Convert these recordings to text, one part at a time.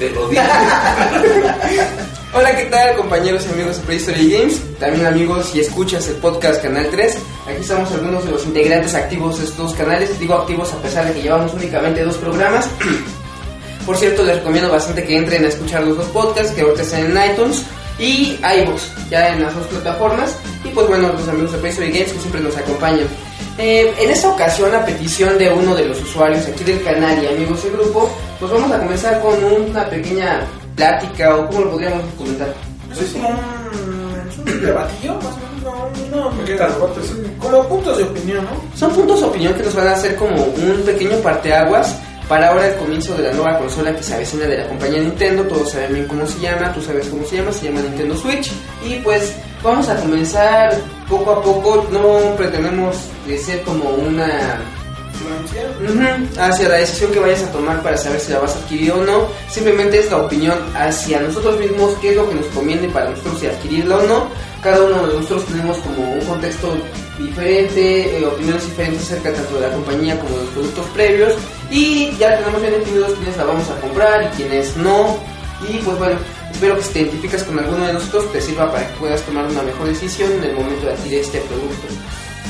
Te lo dije. Hola, ¿qué tal, compañeros y amigos de Prehistory Games? También amigos y escuchas el podcast Canal 3. Aquí estamos algunos de los integrantes activos de estos canales. Digo activos a pesar de que llevamos únicamente dos programas. Por cierto, les recomiendo bastante que entren a escuchar los dos podcasts que ahorita están en iTunes y iVoox, ya en las dos plataformas. Y pues bueno, los amigos de Prehistory Games que siempre nos acompañan. Eh, en esta ocasión, a petición de uno de los usuarios aquí del canal y amigos del grupo, pues vamos a comenzar con una pequeña plática o cómo lo podríamos comentar. Pues es como un, un debatillo, más o menos, no, no, como puntos de opinión, ¿no? Son puntos de opinión que nos van a hacer como un pequeño parteaguas para ahora el comienzo de la nueva consola que se avecina de la compañía Nintendo. Todos saben bien cómo se llama, tú sabes cómo se llama, se llama Nintendo Switch. Y pues vamos a comenzar poco a poco, no pretendemos de ser como una Influencia. Ujú, hacia la decisión que vayas a tomar para saber si la vas a adquirir o no. Simplemente es la opinión hacia nosotros mismos, qué es lo que nos conviene para nosotros si adquirirla o no. Cada uno de nosotros tenemos como un contexto diferente, eh, opiniones diferentes acerca tanto de la compañía como de los productos previos. Y ya tenemos bien definidos quiénes la vamos a comprar y quiénes no. Y pues bueno, espero que si te identificas con alguno de nosotros te sirva para que puedas tomar una mejor decisión en el momento de adquirir este producto.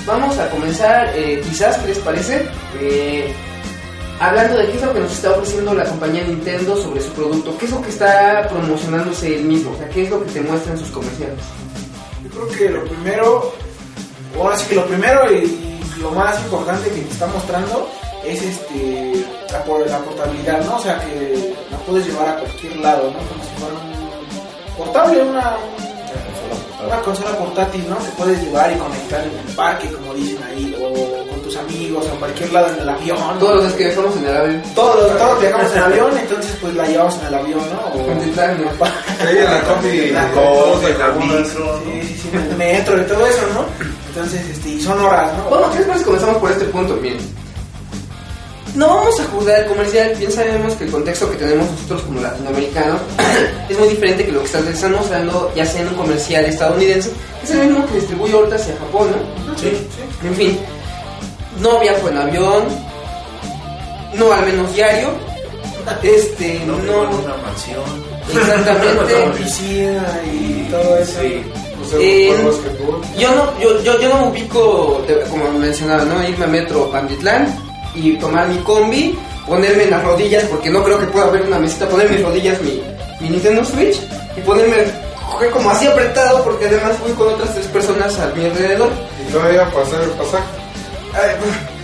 Vamos a comenzar, eh, quizás, ¿qué les parece? Eh, hablando de qué es lo que nos está ofreciendo la compañía Nintendo sobre su producto, qué es lo que está promocionándose él mismo, o sea, qué es lo que te muestra en sus comerciales. Yo creo que lo primero, o ahora sí que lo primero y lo más importante que te está mostrando es este la portabilidad, ¿no? O sea, que la puedes llevar a cualquier lado, ¿no? Como si fuera un portable, una, una consola portátil, ¿no? Que puedes llevar y conectar en el parque, como dicen ahí, o con tus amigos, o en cualquier lado en el avión. Todos los días que viajamos en el avión. Todos, todos viajamos en avión, entonces pues la llevamos en el avión, ¿no? O, en la combi, La dos, en la combi, micro, Sí, sí, sí, en el metro y todo eso, ¿no? Entonces, este, y son horas, ¿no? Bueno, ¿qué les parece si comenzamos por este punto? Miren. No vamos a juzgar el comercial, bien sabemos que el contexto que tenemos nosotros como latinoamericanos es muy diferente que lo que está- estamos hablando ya sea en un comercial estadounidense, es el mismo que distribuye ahorita hacia Japón, ¿no? Sí, sí. En fin, no viajo en avión, no al menos diario, este, no, no, una mansión. exactamente. Piscina y todo eso. Sí. Eh. Yo no, yo, yo, yo no ubico, de- como mencionaba, ¿no? Irme a Metro Pantitlán y tomar mi combi, ponerme en las rodillas, porque no creo que pueda haber una mesita, poner en mis rodillas mi, mi Nintendo Switch y ponerme coger como así apretado, porque además voy con otras tres personas a mi alrededor. Y todavía pasar el pasaje. Ay,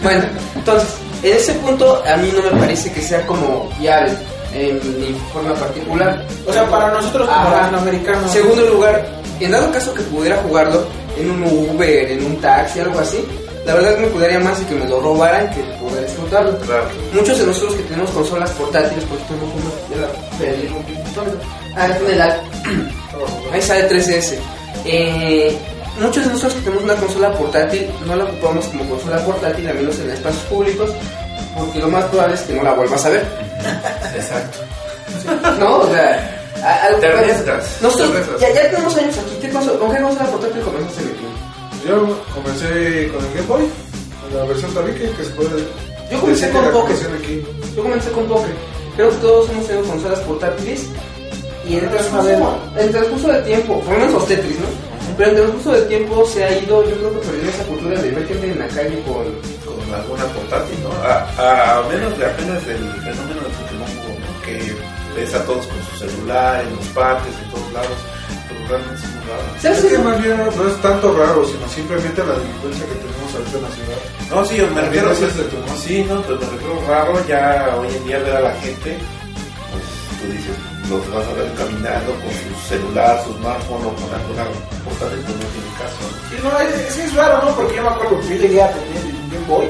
Bueno, entonces, en ese punto a mí no me parece que sea como viable en mi forma particular. O sea, para nosotros como latinoamericanos. Segundo lugar, en dado caso que pudiera jugarlo en un Uber, en un taxi, algo así, la verdad me cuidaría más de que me lo robaran que poder disfrutarlo. Claro. Muchos de nosotros que tenemos consolas portátiles, porque tenemos una de la Ah, Ahí sale 3DS. Eh, muchos de nosotros que tenemos una consola portátil no la ocupamos como consola portátil, a menos en espacios públicos, porque lo más probable es que no la vuelvas a ver. Exacto. ¿No? O sea, a- a- Te arriesgas. Nosotros ya, ya tenemos años aquí. ¿Qué consola, ¿Con qué consola portátil comenzaste mi tío? Yo comencé con el Game Boy, con la versión tabique que se puede. Yo comencé con aquí. Yo comencé con Pocket. Creo que todos hemos tenido consolas portátiles. Y en el transcurso, el transcurso del tiempo, por lo menos los Tetris, ¿no? Pero en el transcurso del tiempo se ha ido, yo creo que perdiendo esa cultura de ver gente en la calle con. Con alguna portátil, ¿no? A, a, menos de apenas del fenómeno del Pokémon Go, ¿no? Que ves a todos con su celular, en los parques, en todos lados. Realmente es muy raro. ¿Sabes Es que más bien no es tanto raro, sino simplemente la delincuencia que tenemos ahorita en la ciudad. No, sí, yo me refiero es de tu mano. Sí, no, pero me refiero raro ya hoy en día ver a la gente, pues tú dices, los vas a ver caminando con su celular, su smartphone o con alguna portátil, pues no tiene caso. Sí, no, es, es, es raro, ¿no? Porque yo me acuerdo que yo llegué a tener el Game Boy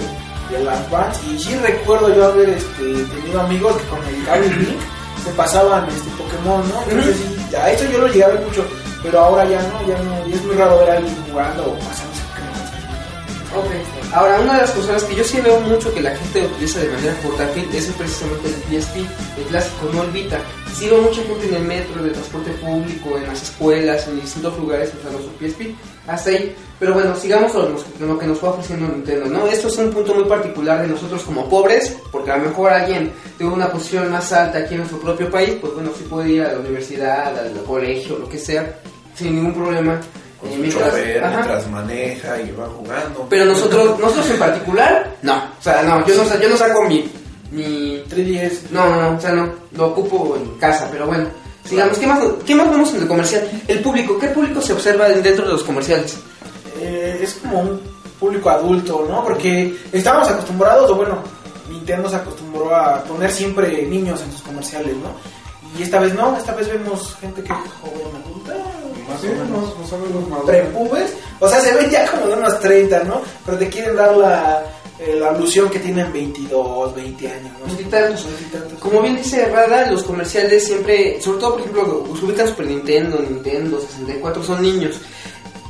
y el Advance y sí recuerdo yo haber este, tenido amigos que con el cable Link se pasaban este Pokémon, ¿no? Entonces sí, a eso yo lo llegué a ver mucho, pero ahora ya no, ya no, y es muy raro ver a alguien jugando o pasándose Pokémon. Ok. Ahora, una de las consolas que yo sí veo mucho que la gente utiliza de manera portátil es precisamente el PSP, el clásico, no el Vita. Sí veo mucha gente en el metro, de transporte público, en las escuelas, en distintos lugares usando su PSP. Hasta ahí. Pero bueno, sigamos con lo que nos fue ofreciendo Nintendo, ¿no? Esto es un punto muy particular de nosotros como pobres, porque a lo mejor alguien de una posición más alta aquí en nuestro propio país, pues bueno, sí puede ir a la universidad, al colegio, lo que sea, sin ningún problema. Con Eh, su mientras- chofer, mientras maneja y va jugando. Pero nosotros, nosotros en particular, no. O sea, no, yo no, sa- yo no saco mi, mi... 3DS. No, no, no, o sea, no. Lo ocupo en casa, pero bueno. Sigamos, ¿qué más, ¿qué más vemos en el comercial? El público, ¿qué público se observa dentro de los comerciales? eh, es como un público adulto, ¿no? Porque estábamos acostumbrados, o bueno, Nintendo se acostumbró a poner siempre niños en sus comerciales, ¿no? Y esta vez no, esta vez vemos gente que es joven, adulta, Más o menos, más o menos más. prepubes, o sea, se ven ya como de unos 30, ¿no? Pero te quieren dar la, eh, la alusión que tienen 22, 20 años, ¿no? Veintitantos. Veintitantos. Como bien dice Rada, los comerciales siempre, sobre todo por ejemplo, los ubican Super Nintendo, Nintendo 64, son niños.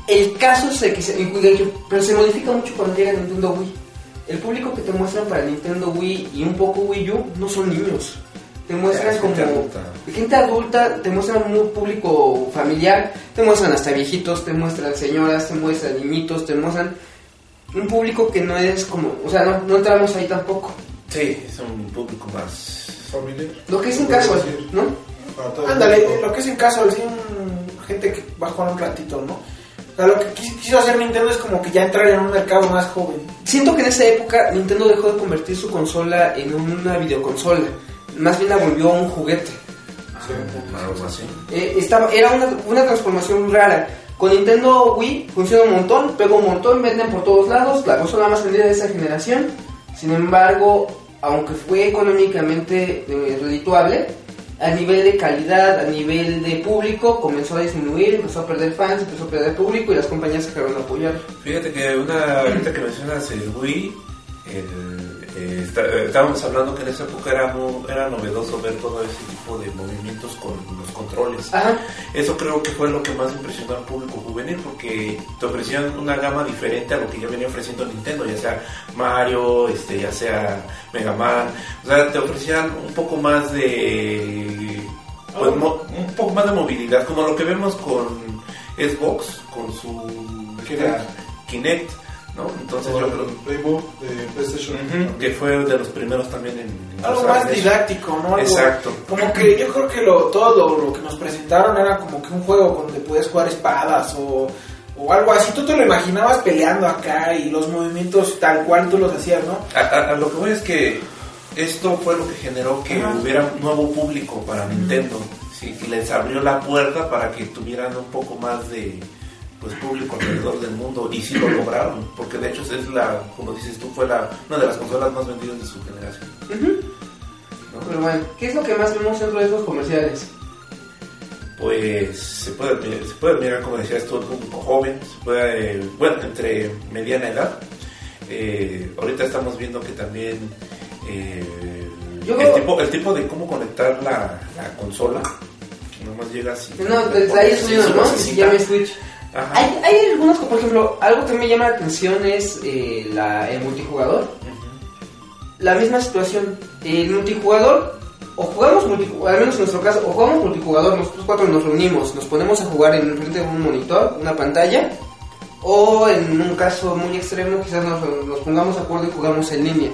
El caso es el que se, el que- pero se modifica mucho cuando llega Nintendo Wii. El público que te muestran para Nintendo Wii y un poco Wii U no son niños. Te muestran es como gente adulta. gente adulta, te muestran un público familiar, te muestran hasta viejitos, te muestran señoras, te muestran niñitos, te muestran un público que no es como, o sea, no, no entramos ahí tampoco. Sí, es un público más. Familiar. Lo que es en caso. ¿no? Ándale, lo que es en caso, así gente que va a jugar un ratito, ¿no? O sea, lo que quis- quiso hacer Nintendo es como que ya entrar en un mercado más joven. Siento que en esa época Nintendo dejó de convertir su consola en una videoconsola. Más bien la volvió un juguete. Algo así. Eh, estaba, era una, una transformación rara. Con Nintendo Wii funciona un montón, pega un montón, venden por todos lados, la consola más vendida de esa generación. Sin embargo, aunque fue económicamente eh, redituable, a nivel de calidad, a nivel de público, comenzó a disminuir, empezó a perder fans, empezó a perder público y las compañías dejaron de apoyar. Fíjate que una, ahorita que mencionas el Wii, el, eh, está- estábamos hablando que en esa época era, era novedoso ver todo ese tipo de movimientos con los controles. Ajá. Eso creo que fue lo que más impresionó al público juvenil porque te ofrecían una gama diferente a lo que ya venía ofreciendo Nintendo, ya sea Mario, este, ya sea Mega Man, o sea, te ofrecían un poco más de pues, mo- un poco más de movilidad, como lo que vemos con Xbox, con su Kinect. Kinect, ¿no? Entonces yo creo Playbook de PlayStation. Que fue de los primeros también en, en Algo más didáctico, ¿no? Algo- Exacto. Como que yo creo que lo, todo lo, que nos presentaron era como que un juego donde podías jugar espadas o, o algo así. Tú te lo imaginabas peleando acá y los movimientos tal cual tú los hacías, ¿no? A, a- a lo que voy es que esto fue lo que generó que Ajá. hubiera un nuevo público para Nintendo. Sí, que les abrió la puerta para que tuvieran un poco más de pues público alrededor del mundo y sí lo lograron porque de hecho es la como dices tú fue la una de las consolas más vendidas de su generación ¿no? Pero bueno, ¿qué es lo que más vemos dentro de estos comerciales? pues se puede se puede mirar como decías tú un público joven se puede eh, bueno entre mediana edad Eh, ahorita estamos viendo que también eh, Yo- el, tipo, el tipo de cómo conectar la, la consola nomás llegas y No, desde ahí es ¿no? Se llama Switch. Hay, hay algunos, por ejemplo, algo que me llama la atención es eh, la, el multijugador. La misma situación. El multijugador, o jugamos multijugador, al menos en nuestro caso, o jugamos multijugador, nosotros cuatro nos reunimos, nos ponemos a jugar en frente de un monitor, una pantalla, o en un caso muy extremo, quizás nos, nos pongamos de acuerdo y jugamos en línea.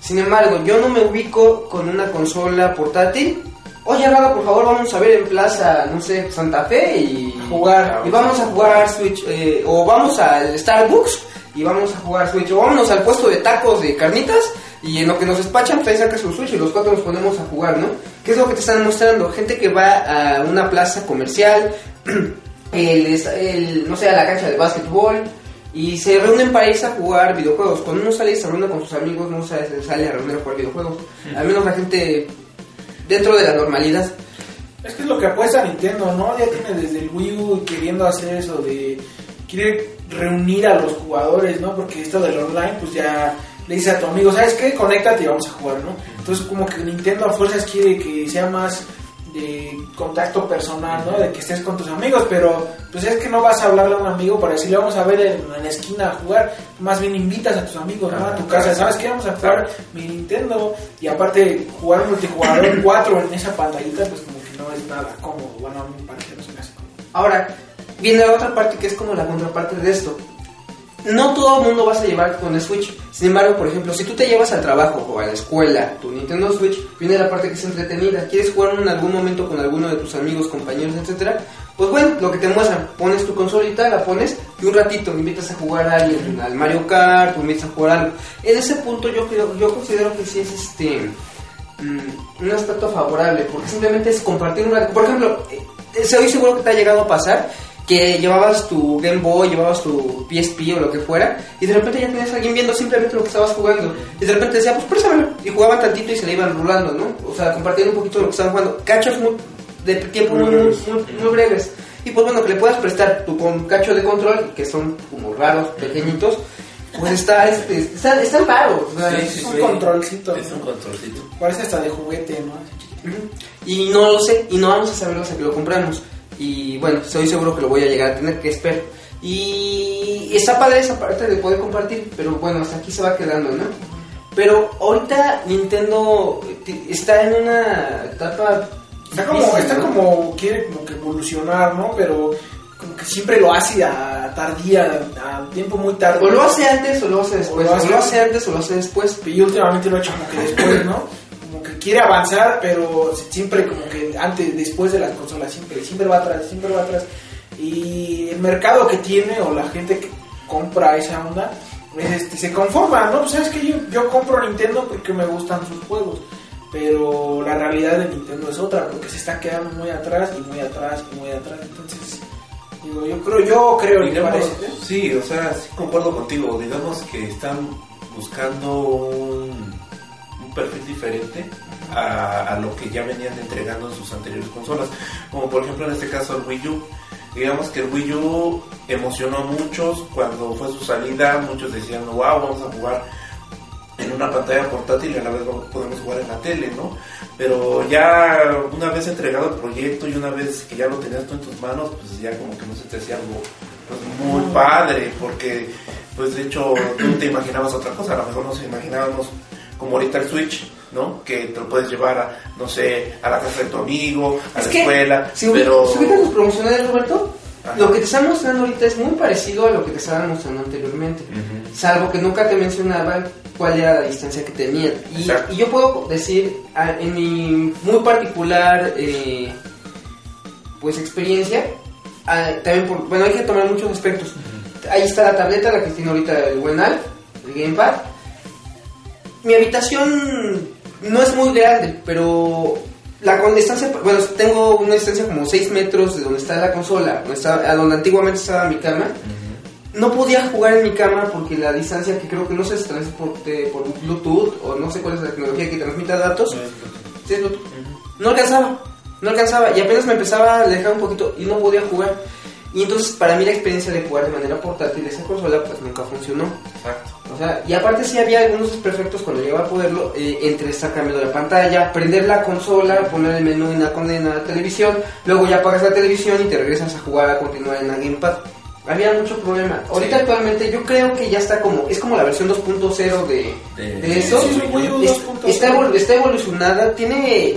Sin embargo, yo no me ubico con una consola portátil. Oye, Raga, por favor, vamos a ver en Plaza, no sé, Santa Fe y Jugar. Y vamos a jugar Switch, eh, o vamos al Starbucks y vamos a jugar Switch, o vámonos al puesto de tacos de carnitas y en lo que nos despachan, pues ahí saca su Switch y los cuatro nos ponemos a jugar, ¿no? ¿Qué es lo que te están mostrando? Gente que va a una plaza comercial, el, el- no sé, a la cancha de básquetbol y se reúnen para irse a jugar videojuegos. Cuando uno sale y se reúne con sus amigos, no sale, sale a reunir a jugar videojuegos. Al menos la gente dentro de la normalidad. Es que es lo que apuesta Nintendo, ¿no? Ya tiene desde el Wii U queriendo hacer eso de... Quiere reunir a los jugadores, ¿no? Porque esto del online, pues ya le dices a tu amigo, ¿sabes qué? Conéctate y vamos a jugar, ¿no? Entonces como que Nintendo a fuerzas quiere que sea más de contacto personal, ¿no? De que estés con tus amigos, pero pues es que no vas a hablarle a un amigo para decirle vamos a ver en, en la esquina a jugar, más bien invitas a tus amigos, ¿no? A tu casa, ¿sabes qué? Vamos a jugar mi Nintendo y aparte jugar multijugador 4 en esa pantallita, pues como que no es nada cómodo, bueno, a mí me parece no se me hace cómodo. Ahora, viene la otra parte que es como la contraparte de esto. No todo el mundo vas a llevar con el Switch. Sin embargo, por ejemplo, si tú te llevas al trabajo o a la escuela tu Nintendo Switch, viene la parte que es entretenida. ¿Quieres jugar en algún momento con alguno de tus amigos, compañeros, etcétera? Pues bueno, lo que te muestran, pones tu consolita, la pones y un ratito invitas a jugar a alguien al Mario Kart, o invitas a jugar algo. En ese punto yo creo, yo considero que sí es este mm, un aspecto favorable, porque simplemente es compartir una... Por ejemplo, eh, estoy seguro que te ha llegado a pasar que llevabas tu Game Boy, llevabas tu PSP o lo que fuera, y de repente ya tenías a alguien viendo simplemente lo que estabas jugando, y de repente decía, pues préstamelo, y jugaban tantito y se le iban rulando, ¿no? O sea, compartiendo un poquito lo que estaban jugando. Cachos muy, de tiempo muy, muy, muy, muy breves. Y pues bueno, que le puedas prestar tu con cacho de control, que son como raros, pequeñitos, pues está, este, está, están raros. o sea, Sí, es sí, un sí. controlcito. Es ¿no? un controlcito. Parece hasta de juguete, ¿no? Y no lo sé, y no vamos a saberlo hasta que lo compramos. Y bueno, estoy seguro que lo voy a llegar a tener, que espero. Y está padre esa parte de poder compartir, pero bueno, hasta aquí se va quedando, ¿no? Pero ahorita Nintendo está en una etapa... Está como, difícil, está ¿no? como, quiere como que evolucionar, ¿no? Pero como que siempre lo hace a tardía, a tiempo muy tarde. O lo hace antes o lo hace después. O O lo lo hace- hace, antes o lo hace después. Y últimamente lo ha hecho como que después, ¿no? Como que quiere avanzar, pero siempre como que antes, después de las consolas, siempre, siempre va atrás, siempre va atrás. Y el mercado que tiene o la gente que compra esa onda, es este, se conforma, ¿no? Pues sabes que yo, yo compro Nintendo porque me gustan sus juegos. Pero la realidad de Nintendo es otra, porque se está quedando muy atrás y muy atrás y muy atrás. Entonces, digo, yo creo, yo creo, Digamos, parece. ¿eh? sí, o sea, sí concuerdo contigo. Digamos que están buscando un, un perfil diferente a, a lo que ya venían entregando en sus anteriores consolas. Como por ejemplo en este caso el Wii U. Digamos que el Wii U emocionó a muchos cuando fue su salida. Muchos decían, wow, vamos a jugar en una pantalla portátil y a la vez podemos jugar en la tele, ¿no? Pero ya una vez entregado el proyecto y una vez que ya lo tenías tú en tus manos, pues ya como que no se te hacía algo pues, muy padre, porque pues de hecho tú te imaginabas otra cosa, a lo mejor nos imaginábamos como ahorita el Switch, ¿no? Que te lo puedes llevar a, no sé, a la casa de tu amigo, a Es la que, escuela, si, pero... si los promocionales, Roberto, Ajá. lo que te están mostrando ahorita es muy parecido a lo que te estaban mostrando anteriormente. Salvo que nunca te mencionaban cuál era la distancia que tenían. Y, yo puedo decir, en mi muy particular eh, pues experiencia, ah, también por, bueno, hay que tomar muchos aspectos. Ahí está la tableta, la que tiene ahorita el Wenal, el Gamepad. Mi habitación no es muy grande, pero la con distancia, bueno, tengo una distancia como 6 metros de donde está la consola, donde está, a donde antiguamente estaba mi cama. No podía jugar en mi cama porque la distancia que creo que no sé si transmite por, Bluetooth o no sé cuál es la tecnología que transmita datos. Sí, Bluetooth. No alcanzaba, no alcanzaba y apenas me empezaba a alejar un poquito y no podía jugar. Y entonces para mí la experiencia de jugar de manera portátil esa consola pues nunca funcionó. Exacto. O sea, y aparte sí había algunos desperfectos cuando llegaba a poderlo, eh, entre estar cambiando la pantalla, prender la consola, poner el menú en la, en la televisión, luego ya apagas la televisión y te regresas a jugar a continuar en la gamepad. Había mucho problema. Ahorita actualmente yo creo que ya está como, es como la versión 2.0 de, De- de eso. sí, Es- 2.0. está, evol- está evolucionada, tiene...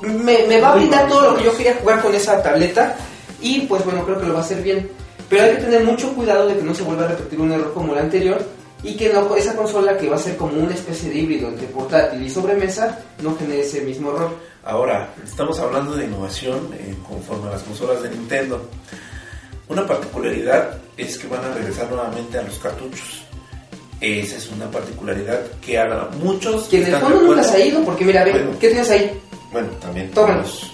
Me, me va a brindar todo lo que yo quería jugar con esa tableta y pues bueno, creo que lo va a hacer bien. Pero hay que tener mucho cuidado de que no se vuelva a repetir un error como el anterior y que no, esa consola que va a ser como una especie de híbrido entre portátil y sobremesa no genere ese mismo error. Ahora, estamos hablando de innovación eh, conforme a las consolas de Nintendo. Una particularidad es que van a regresar nuevamente a los cartuchos. Esa es una particularidad que a muchos Que en el fondo nunca se ha ido, porque mira, ve, Bueno. ¿qué tienes ahí? Bueno, también Tómalo. tenemos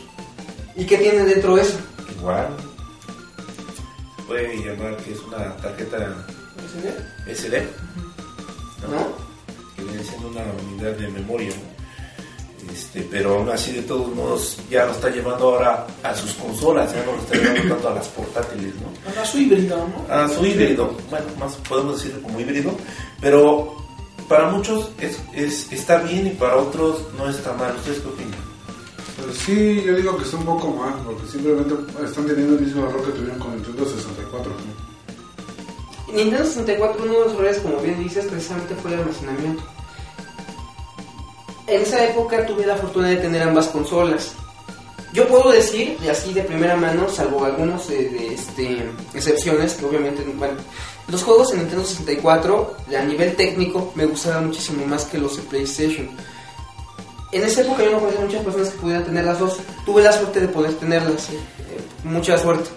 ¿Y qué tiene dentro eso? Igual. Se puede llamar que es una tarjeta SD, ¿no? ¿No? que viene siendo una unidad de memoria. ¿no? Este, pero aún así, de todos modos, ya lo está llevando ahora a sus consolas, ya no lo está llevando tanto a las portátiles, ¿no? Bueno, su híbrido, ¿no? A su híbrido, bueno, más podemos decirlo como híbrido, pero para muchos es, es- está bien y para otros no está mal. ¿Ustedes qué opinan? Pues sí, yo digo que está un poco mal, porque simplemente están teniendo el mismo error que tuvieron con Nintendo 64. ¿no? Nintendo 64, uno de los errores, como bien dices, precisamente fue el almacenamiento. En esa época tuve la fortuna de tener ambas consolas. Yo puedo decir, y así de primera mano, salvo algunos de, de, este, excepciones, que obviamente, bueno, los juegos en Nintendo 64, a nivel técnico, me gustaban muchísimo más que los de PlayStation. En esa época yo no conocía muchas personas que pudieran tener las dos. Tuve la suerte de poder tenerlas, eh, mucha suerte.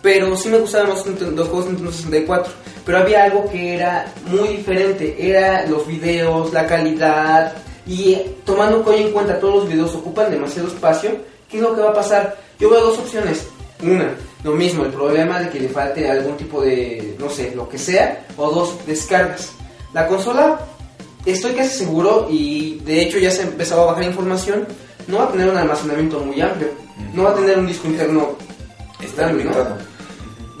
Pero sí me gustaban más los juegos de Nintendo 64. Pero había algo que era muy diferente. Era los videos, la calidad. Y eh, tomando en cuenta todos los videos ocupan demasiado espacio, ¿qué es lo que va a pasar? Yo veo dos opciones. Una, lo mismo, el problema de que le falte algún tipo de, no sé, lo que sea. O dos, descargas. La consola, estoy casi seguro, y de hecho ya se empezaba a bajar información, no va a tener un almacenamiento muy amplio. No va a tener un disco interno Está grande, ¿no? limitado.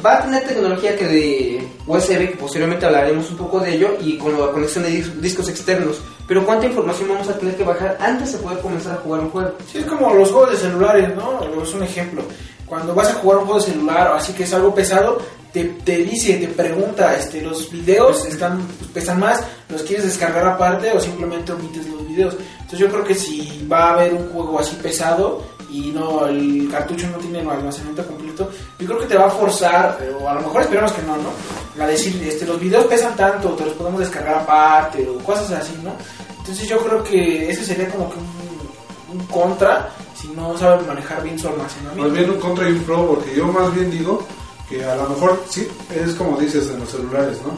Va a tener tecnología que de USB, que posteriormente hablaremos un poco de ello, y con la conexión de dis- discos externos. Pero ¿cuánta información vamos a tener que bajar antes de poder comenzar a jugar un juego? Sí, es como los juegos de celulares, ¿no? Es un ejemplo. Cuando vas a jugar un juego de celular así que es algo pesado, te, te dice, te pregunta, este, los videos están pesan más, los quieres descargar aparte o simplemente omites los videos. Entonces yo creo que si va a haber un juego así pesado y no el cartucho no tiene el almacenamiento completo, yo creo que te va a forzar, o a lo mejor esperemos que no, ¿no? A decir, este, los videos pesan tanto, te los podemos descargar aparte o cosas así, ¿no? Entonces yo creo que ese sería como que un, un contra si no saben manejar bien su almacenamiento. Más bien un contra y un pro, porque yo más bien digo que a lo mejor sí, es como dices en los celulares, ¿no?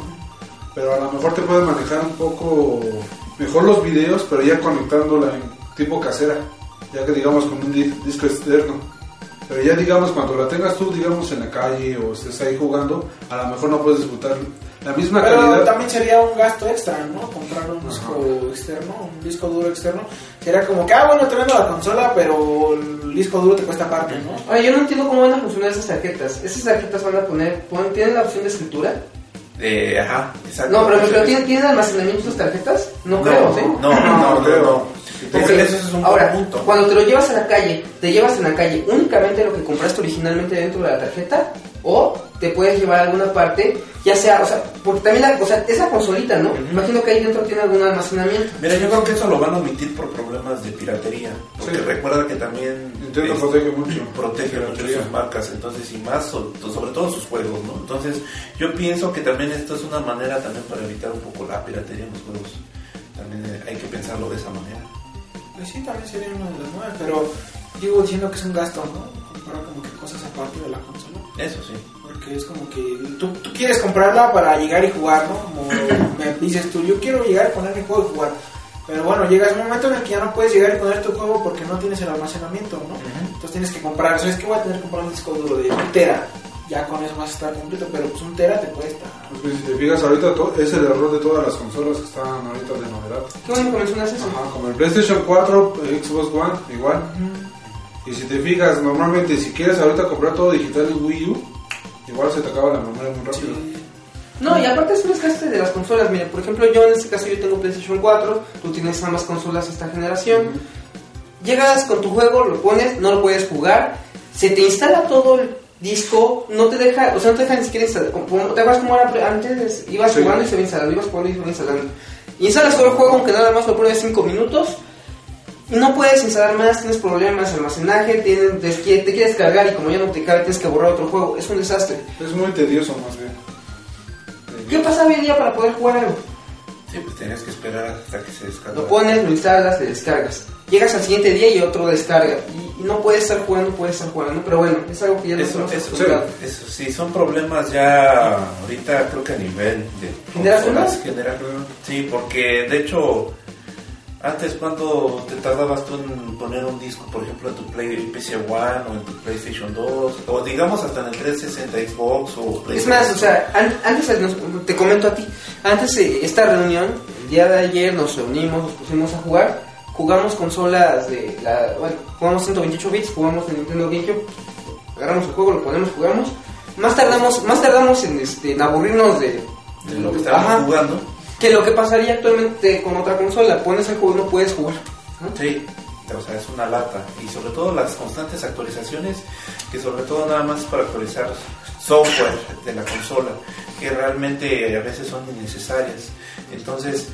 Pero a lo mejor te puedes manejar un poco mejor los videos, pero ya conectándola en tipo casera, ya que digamos con un di- disco externo. Pero ya digamos cuando la tengas tú, digamos en la calle o estés ahí jugando, a lo mejor no puedes disfrutar la misma Pero calidad. también sería un gasto extra, ¿no? Comprar un disco externo, un disco duro externo. Sería como que, ah, bueno, te vendo la consola, pero el disco duro te cuesta aparte, ¿no? Ahora, yo no entiendo cómo van a funcionar esas tarjetas. Esas tarjetas van a poner, pon- ¿tienen la opción de escritura? Eh, ajá, exacto. No, pero, pero ¿tienen, ¿tienen almacenamiento esas tarjetas? No, No, creo, ¿sí? No, no, no, no. Ese ese es un Ahora, punto. cuando te lo llevas a la calle, ¿te llevas en la calle únicamente lo que compraste originalmente dentro de la tarjeta? ¿O te puedes llevar alguna parte, ya sea, o sea, porque también la, o sea, es la consolita, ¿no? Imagino que ahí dentro tiene algún almacenamiento. Mira, yo creo que eso lo van a omitir por problemas de piratería. Porque Sí. recuerda que también Nintendo es- protege mucho. protege mucho sus marcas, entonces y más so- sobre todo sus juegos, ¿no? Entonces yo pienso que también esto es una manera también para evitar un poco la piratería en los juegos. También eh, hay que pensarlo de esa manera. Pues sí, también sería una de las nuevas, pero digo diciendo que es un gasto, ¿no? Comprar como que cosas aparte de la consola. Eso sí. Porque es como que tú, tú quieres comprarla para llegar y jugar, ¿no? Como me dices tú, yo quiero llegar y poner mi juego y jugar. Pero bueno, llegas un momento en el que ya no puedes llegar y poner tu juego porque no tienes el almacenamiento, ¿no? Entonces tienes que comprar, ¿sabes qué? Voy a tener que comprar un disco duro de un tera. Ya con eso vas a estar completo, pero pues un tera te cuesta. Pues, si te fijas ahorita es el error de todas las consolas que están ahorita de novedad. ¿Qué bueno que mencionas eso? Ajá, como el PlayStation 4, eh, Xbox One, igual. Y si te fijas, normalmente si quieres ahorita comprar todo digital en Wii U, igual se te acaba la memoria muy rápido. No, y aparte es un desgaste de las consolas. Mira, por ejemplo, yo en este caso yo tengo PlayStation 4, tú tienes ambas consolas de esta generación. Llegas con tu juego, lo pones, no lo puedes jugar, se te instala todo el disco, no te deja, o sea, no te deja ni siquiera instalar. como- ¿Te acuerdas cómo era antes? Ibas Sí. jugando y se iba instalando, ibas jugando y se iba instalando. Instalas todo el juego, aunque nada más lo pruebes 5 minutos. y No puedes instalar más, tienes problemas de almacenaje, tienes, te, te quieres cargar y como ya no te cabe tienes que borrar otro juego. Es un desastre. Es muy tedioso más bien. ¿Qué pasa hoy en día para poder jugar algo? Sí, pues tenías que esperar hasta que se descargue. Lo pones, lo instalas, le descargas. Llegas al siguiente día y otro descarga. Y, y no puedes estar jugando, puedes estar jugando. Pero bueno, es algo que ya nos Eso, eso, acostumbrado. eso sí, son problemas ya ahorita creo que a nivel de general. Sí, porque de hecho, antes cuando te tardabas tú en poner un disco, por ejemplo, en tu Play PC One o en tu PlayStation 2, o digamos hasta en el 360 Xbox o Es PlayStation más, o sea, an- antes, te comento a ti, antes de esta reunión, el día de ayer nos reunimos, nos pusimos a jugar, jugamos consolas de la, bueno, jugamos 128 bits, jugamos en Nintendo GameCube, agarramos el juego, lo ponemos, jugamos, más tardamos, más tardamos en, este, en aburrirnos de, de lo que estábamos Ajá. jugando. Que lo que pasaría actualmente con otra consola, pones el juego y no puedes jugar. Sí, o sea, es una lata. Y sobre todo las constantes actualizaciones, que sobre todo nada más para actualizar software de la consola, que realmente a veces son innecesarias. Entonces,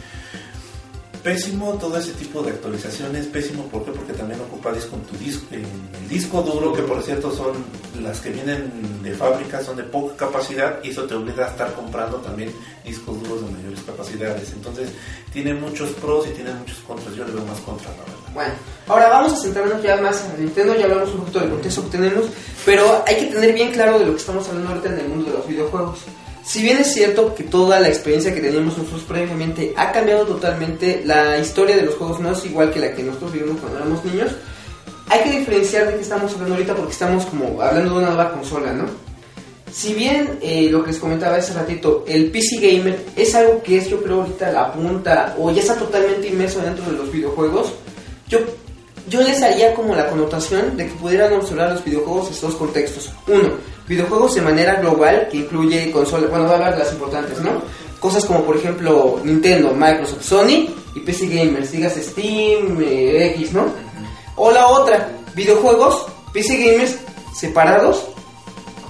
pésimo todo ese tipo de actualizaciones, pésimo ¿por qué? porque también ocupa disco en tu disco, en el disco duro, que por cierto son las que vienen de fábrica, son de poca capacidad y eso te obliga a estar comprando también discos duros de mayores capacidades. Entonces, tiene muchos pros y tiene muchos contras. Yo le veo más contras, la verdad. Bueno, ahora vamos a centrarnos ya más en Nintendo, ya hablamos un poquito del contexto que tenemos, pero hay que tener bien claro de lo que estamos hablando ahorita en el mundo de los videojuegos. Si bien es cierto que toda la experiencia que teníamos nosotros previamente ha cambiado totalmente, la historia de los juegos no es igual que la que nosotros vivimos cuando éramos niños, hay que diferenciar de qué estamos hablando ahorita porque estamos como hablando de una nueva consola, ¿no? Si bien eh, lo que les comentaba hace ratito, el PC Gamer es algo que es yo creo ahorita la punta o ya está totalmente inmerso dentro de los videojuegos, yo, yo les haría como la connotación de que pudieran observar los videojuegos en estos contextos. Uno, videojuegos de manera global que incluye consolas, bueno, voy a hablar de las importantes, ¿no? Cosas como por ejemplo Nintendo, Microsoft, Sony y PC Gamers, digas Steam, eh, X, ¿no? O la otra, videojuegos, PC Gamers separados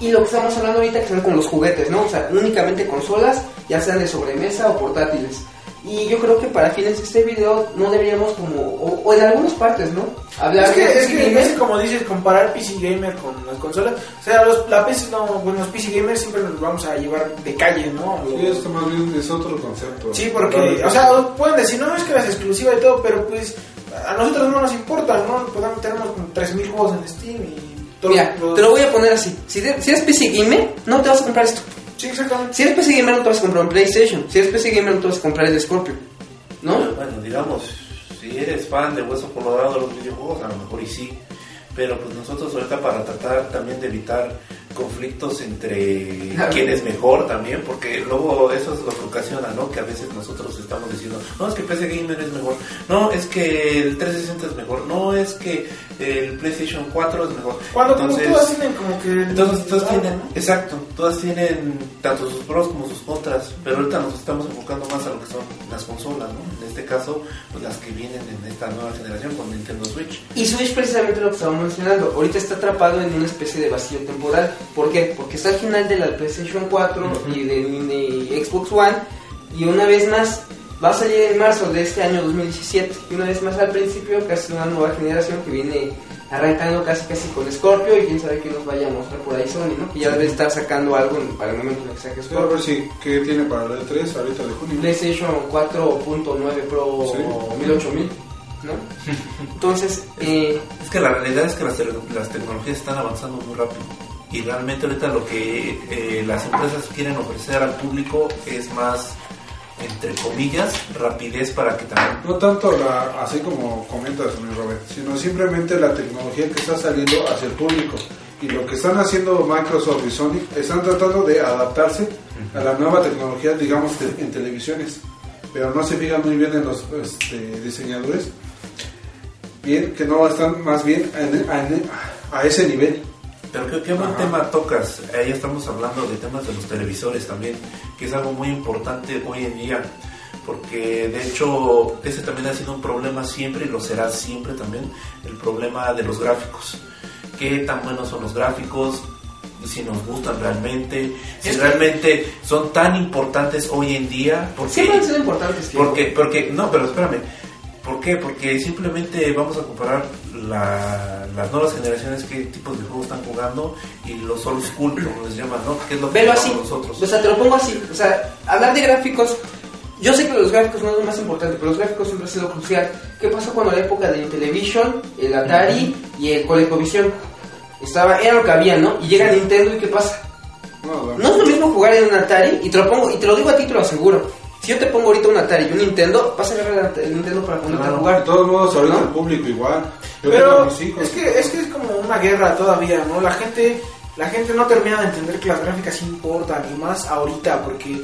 y lo que estamos hablando ahorita que son con los juguetes, ¿no? O sea, únicamente consolas, ya sean de sobremesa o portátiles. Y yo creo que para fines de este video no deberíamos como, o, o en algunas partes, ¿no? Hablar Es que, de es que, Gamer. es que como dices, comparar PC Gamer con las consolas. O sea, los, la PC, no, bueno, los PC Gamers siempre nos vamos a llevar de calle, ¿no? Sí, esto más bien es otro concepto. Sí, porque, o sea, pueden decir, no, es que las exclusivas y todo, pero pues a nosotros no nos importa, ¿no? Podemos, tenemos como 3.000 juegos en Steam y todo. Mira, te lo voy a poner así. Si, de- si eres PC Gamer, no te vas a comprar esto. Sí, exactamente. Si eres PC Gamer, no te vas a comprar un PlayStation. Si eres PC Gamer, no te vas a comprar el Scorpio. ¿No? Bueno, digamos, si eres fan de Hueso Colorado de los videojuegos, a lo mejor y sí. Pero pues nosotros ahorita para tratar también de evitar conflictos entre Claro. quién es mejor también, porque luego eso es lo que ocasiona, ¿no? Que a veces nosotros estamos diciendo, no, es que PC Gamer es mejor, no, es que el 360 es mejor, no, es que el PlayStation 4 es mejor. Cuando como Entonces- todas tienen como que... entonces, todas Ah, tienen, ¿no? exacto, todas tienen tanto sus pros como sus contras, pero ahorita nos estamos enfocando más a lo que son las consolas, ¿no? En este caso, pues las que vienen en esta nueva generación con Nintendo Switch. Y Switch precisamente lo que estaba mencionando. Ahorita está atrapado en una especie de vacío temporal. ¿Por qué? Porque está al final de la PlayStation 4 y de, de Xbox One. Y una vez más va a salir en marzo de este año 2017. Y una vez más al principio casi una nueva generación que viene arrancando casi casi con Scorpio. Y quién sabe qué nos vaya a mostrar por ahí Sony, ¿no? Que ya debe estar sacando algo en- para el momento en el que saque Sí, a ver Scorpio. si, ¿qué tiene para el E3 ahorita de junio? PlayStation 4.9 Pro Sí. 18000, ¿no? Entonces, eh, Es que la realidad es que las, te- las tecnologías están avanzando muy rápido y realmente ahorita lo que eh, las empresas quieren ofrecer al público es más, entre comillas, rapidez para que también No tanto la, así como comentas, mi Robert, sino simplemente la tecnología que está saliendo hacia el público. Y lo que están haciendo Microsoft y Sony, están tratando de adaptarse a la nueva tecnología, digamos, en televisiones. Pero no se fijan muy bien en los este, diseñadores. Bien, que no están más bien en- en- a ese nivel. Pero ¿qué, qué buen Ajá. tema tocas? Ahí estamos hablando de temas de los televisores también, que es algo muy importante hoy en día, porque de hecho ese también ha sido un problema siempre y lo será siempre también, el problema de los gráficos. ¿Qué tan buenos son los gráficos? Si nos gustan realmente, si Es que- realmente son tan importantes hoy en día, porque siempre han sido importantes. porque, porque, no, pero espérame. ¿Por qué? Porque simplemente vamos a comparar la- las nuevas generaciones, qué tipos de juegos están jugando y los old school, como les llaman, ¿no? ¿Qué es lo que Velo así. nosotros? O sea, te lo pongo así. O sea, hablar de gráficos. Yo sé que los gráficos no es lo más importante, pero los gráficos siempre han sido crucial. ¿Qué pasó cuando la época de Intellivision, el Atari y el ColecoVision? Estaba, era lo que había, ¿no? Y llega Nintendo y ¿qué pasa? No, no. No es lo mismo jugar en un Atari, y te lo pongo, y te lo digo a ti, te lo aseguro. Si yo te pongo ahorita un Atari y un Nintendo, vas a agarrar el Nintendo para ponerte a De jugar. todos modos, ahorita ¿No? el público igual. Pero es que, es que es como una guerra todavía, ¿no? La gente, la gente no termina de entender que las gráficas importan, y más ahorita, porque,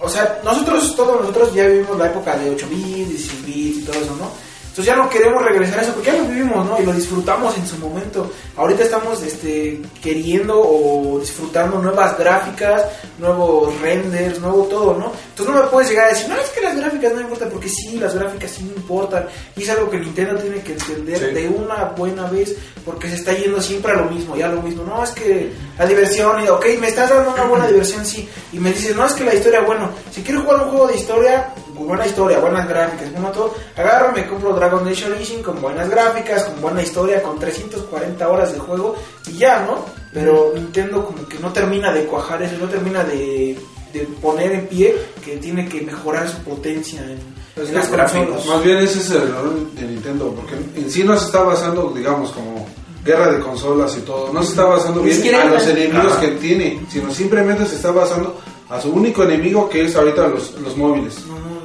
o sea, nosotros, todos nosotros ya vivimos la época de 8 bits, 16 bits y todo eso, ¿no? Entonces ya no queremos regresar a eso porque ya lo vivimos, ¿no? Y lo disfrutamos en su momento. Ahorita estamos este, queriendo o disfrutando nuevas gráficas, nuevos renders, nuevo todo, ¿no? Entonces no me puedes llegar a decir, no, es que las gráficas no importan, porque sí, las gráficas sí importan. Y es algo que Nintendo tiene que entender Sí. de una buena vez porque se está yendo siempre a lo mismo, ya a lo mismo. No, es que la diversión, y, ok, me estás dando una buena diversión, sí. Y me dices, no, es que la historia, bueno, si quiero jugar un juego de historia, buena historia, buenas gráficas, bueno todo, agarro, me compro Dragon Nation Rising con buenas gráficas, con buena historia, con 340 horas de juego y ya, ¿no? Pero Nintendo como que no termina de cuajar eso, no termina de, de poner en pie que tiene que mejorar su potencia en, Es en las. Más bien ese es el error de Nintendo, porque en sí no se está basando, digamos, como guerra de consolas y todo, no se está basando bien a los enemigos Ajá. que tiene, sino simplemente se está basando a su único enemigo que es ahorita los, los móviles.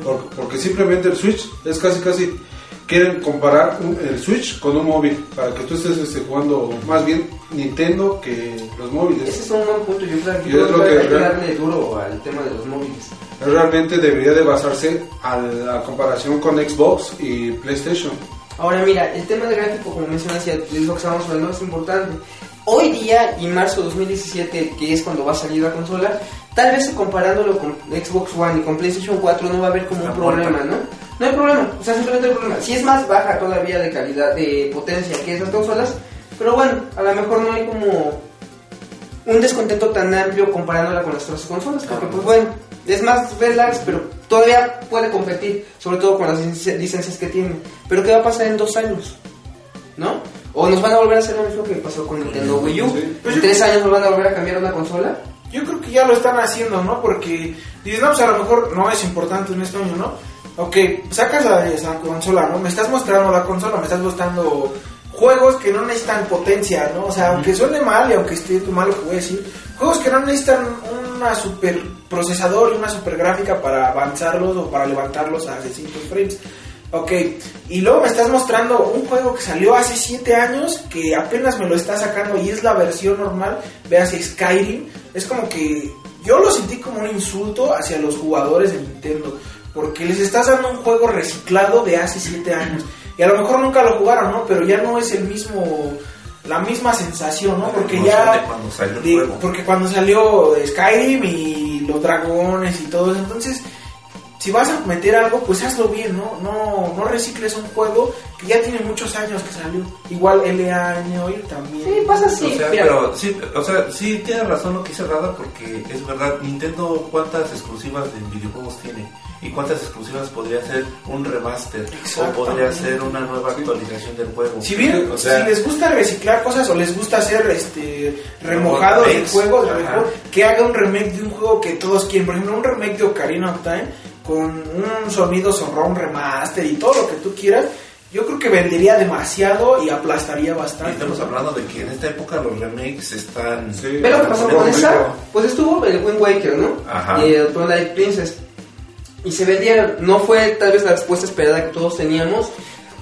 Por- porque simplemente el Switch es casi casi quieren comparar un- el Switch con un móvil para que tú estés este, jugando más bien Nintendo que los móviles. Ese es un buen punto. Yo creo, Y yo creo que que hay que darle duro al tema de los móviles. Realmente debería de basarse a la comparación con Xbox y PlayStation. Ahora mira, el tema de gráfico, como mencionas, es lo que estamos hablando, es importante. Hoy día, y marzo de 2017, que es cuando va a salir la consola, tal vez comparándolo con Xbox One y con PlayStation 4 no va a haber como un problema. ¿no? No hay problema, o sea, simplemente no hay problema. Si es más baja todavía de calidad, de potencia que esas consolas, pero bueno, a lo mejor no hay como un descontento tan amplio comparándola con las otras consolas, porque pues bueno, es más relax, pero todavía puede competir, sobre todo con las lic- licencias que tiene. Pero ¿qué va a pasar en dos años? ¿No? O nos van a volver a hacer lo mismo que pasó con Nintendo Wii U. En tres años nos van a volver a cambiar una consola. Yo creo que ya lo están haciendo, ¿no? Porque dices, no, pues a lo mejor no es importante en este año, ¿no? Ok, sacas la, esa consola, ¿no? Me estás mostrando la consola, me estás mostrando juegos que no necesitan potencia, ¿no? O sea, aunque suene mal y aunque esté mal lo que voy a decir, juegos que no necesitan una super procesador y una super gráfica para avanzarlos o para levantarlos a 600 frames. Ok, y luego me estás mostrando un juego que salió hace 7 años, que apenas me lo está sacando y es la versión normal, veas Skyrim, es como que yo lo sentí como un insulto hacia los jugadores de Nintendo, porque les estás dando un juego reciclado de hace 7 años, y a lo mejor nunca lo jugaron, ¿no? Pero ya no es el mismo, la misma sensación, ¿no? Porque No, ya... cuando salió de- porque cuando salió Skyrim y los dragones y todo eso, entonces si vas a meter algo, pues hazlo bien, ¿no? No, no recicles un juego que ya tiene muchos años que salió. Igual LA Noir también. Sí, pasa así. o sea, mira. pero sí, o sea, sí tiene razón lo que dice Rada porque es verdad, Nintendo cuántas exclusivas de videojuegos tiene y cuántas exclusivas podría ser un remaster o podría ser una nueva actualización del juego. Si bien, o sea, si les gusta reciclar cosas o les gusta hacer este remojado de juegos, que haga un remake de un juego que todos quieren. Por ejemplo, un remake de Ocarina of Time con un sonido surround remaster y todo lo que tú quieras. Yo creo que vendería demasiado y aplastaría y bastante. estamos hablando de que en esta época los remakes están Sí. Ve lo que pasó Pero con esa. Pues estuvo el Wind Waker, ¿no? Ajá. Y el Twilight Princess. Y se vendieron. No fue tal vez la respuesta esperada que todos teníamos.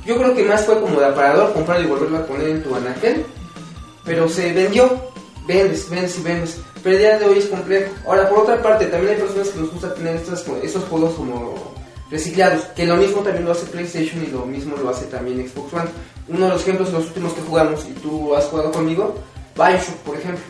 Yo creo que más fue como de aparador, comprarlo y volverlo a poner en tu anaquel. Pero se vendió. Vendes, vendes y vendes. Pero el día de hoy es complejo. Ahora, por otra parte, también hay personas que nos gusta tener estos, estos juegos como reciclados. Que lo mismo también lo hace PlayStation y lo mismo lo hace también Xbox One. Uno de los ejemplos, los últimos que jugamos, y tú has jugado conmigo, Bioshock, por ejemplo.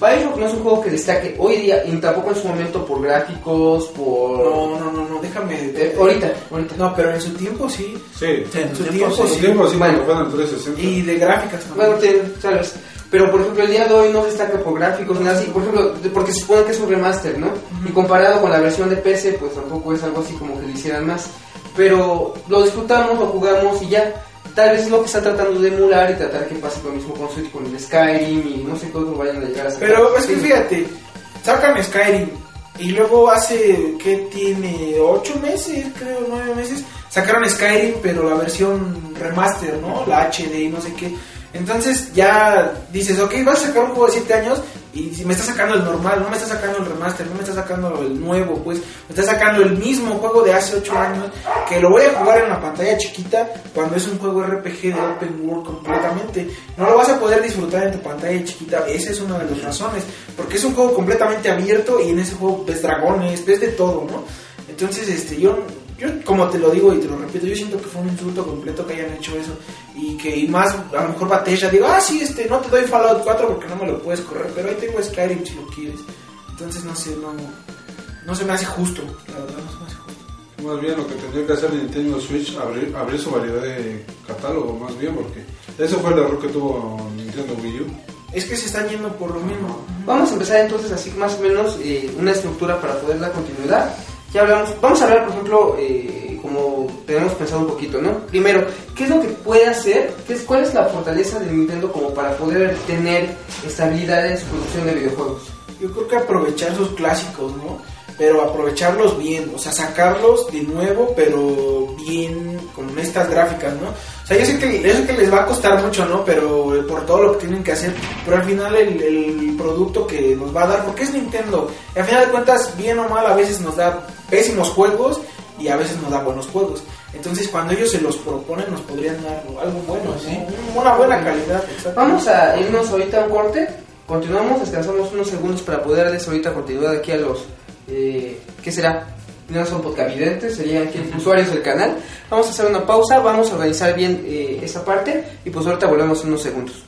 Bioshock no es un juego que destaque hoy día, y tampoco en su momento por gráficos, por... No, no, no, no, déjame. Eh, ahorita, ahorita. No, pero en su tiempo sí. Sí. En su tiempo sí. tiempo, así Bueno. cuando fue en el 360. Y de gráficas también. Bueno, te, sabes. Pero por ejemplo, el día de hoy no destaca por gráficos, nada así. Por ejemplo, porque se supone que es un remaster, ¿no? Y comparado con la versión de PC, pues tampoco es algo así como que le hicieran más. Pero lo disfrutamos, lo jugamos y ya. Tal vez es lo que está tratando de emular y tratar que pase lo mismo con Switch, con el Skyrim y no sé cómo vayan a llegar a sacar. Pero es que fíjate, sacan Skyrim y luego hace, ¿qué tiene? ¿Ocho meses, creo, nueve meses? Sacaron Skyrim, pero la versión remaster, ¿no? La HD y no sé qué. Entonces ya dices, ok, vas a sacar un juego de 7 años y me está sacando el normal, no me está sacando el remaster, no me está sacando el nuevo, pues me está sacando el mismo juego de hace 8 años que lo voy a jugar en la pantalla chiquita cuando es un juego RPG de open world completamente. No lo vas a poder disfrutar en tu pantalla chiquita, esa es una de las razones, porque es un juego completamente abierto y en ese juego ves dragones, ves de todo, ¿no? Entonces, este, yo yo como te lo digo y te lo repito, yo siento que fue un insulto completo que hayan hecho eso y que y más a lo mejor Bethesda digo, ah sí, este, no te doy Fallout 4 porque no me lo puedes correr, pero ahí tengo Skyrim si lo quieres. Entonces no sé, no, no se me hace justo, la verdad no se me hace justo. Más bien lo que tendría que hacer Nintendo Switch, abrir, abrir su variedad de catálogo, más bien, porque eso fue el error que tuvo Nintendo Wii U. Es que se están yendo por lo mismo. Vamos a empezar entonces así más o menos eh, una estructura para poder dar continuidad. Ya hablamos, vamos a hablar por ejemplo, eh, como tenemos pensado un poquito, ¿no? Primero, ¿qué es lo que puede hacer? ¿Qué es, ¿Cuál es la fortaleza de Nintendo como para poder tener estabilidad en su producción de videojuegos? Yo creo que aprovechar sus clásicos, ¿no? Pero aprovecharlos bien, o sea, sacarlos de nuevo, pero bien con estas gráficas, ¿no? O sea, yo sé que, yo sé que les va a costar mucho, ¿no? Pero eh, por todo lo que tienen que hacer, pero al final el, el producto que nos va a dar, porque es Nintendo, y al final de cuentas, bien o mal, a veces nos da pésimos juegos y a veces nos da buenos juegos. Entonces, cuando ellos se los proponen, nos podrían dar algo bueno, ¿sí? Una buena calidad. Vamos a irnos ahorita a un corte, continuamos, descansamos unos segundos para poder darles ahorita continuidad aquí a los, eh, ¿qué será? No son podcavidentes, serían usuarios del canal. Vamos a hacer una pausa, vamos a organizar bien eh, esa parte y pues ahorita volvemos en unos segundos.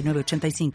906985.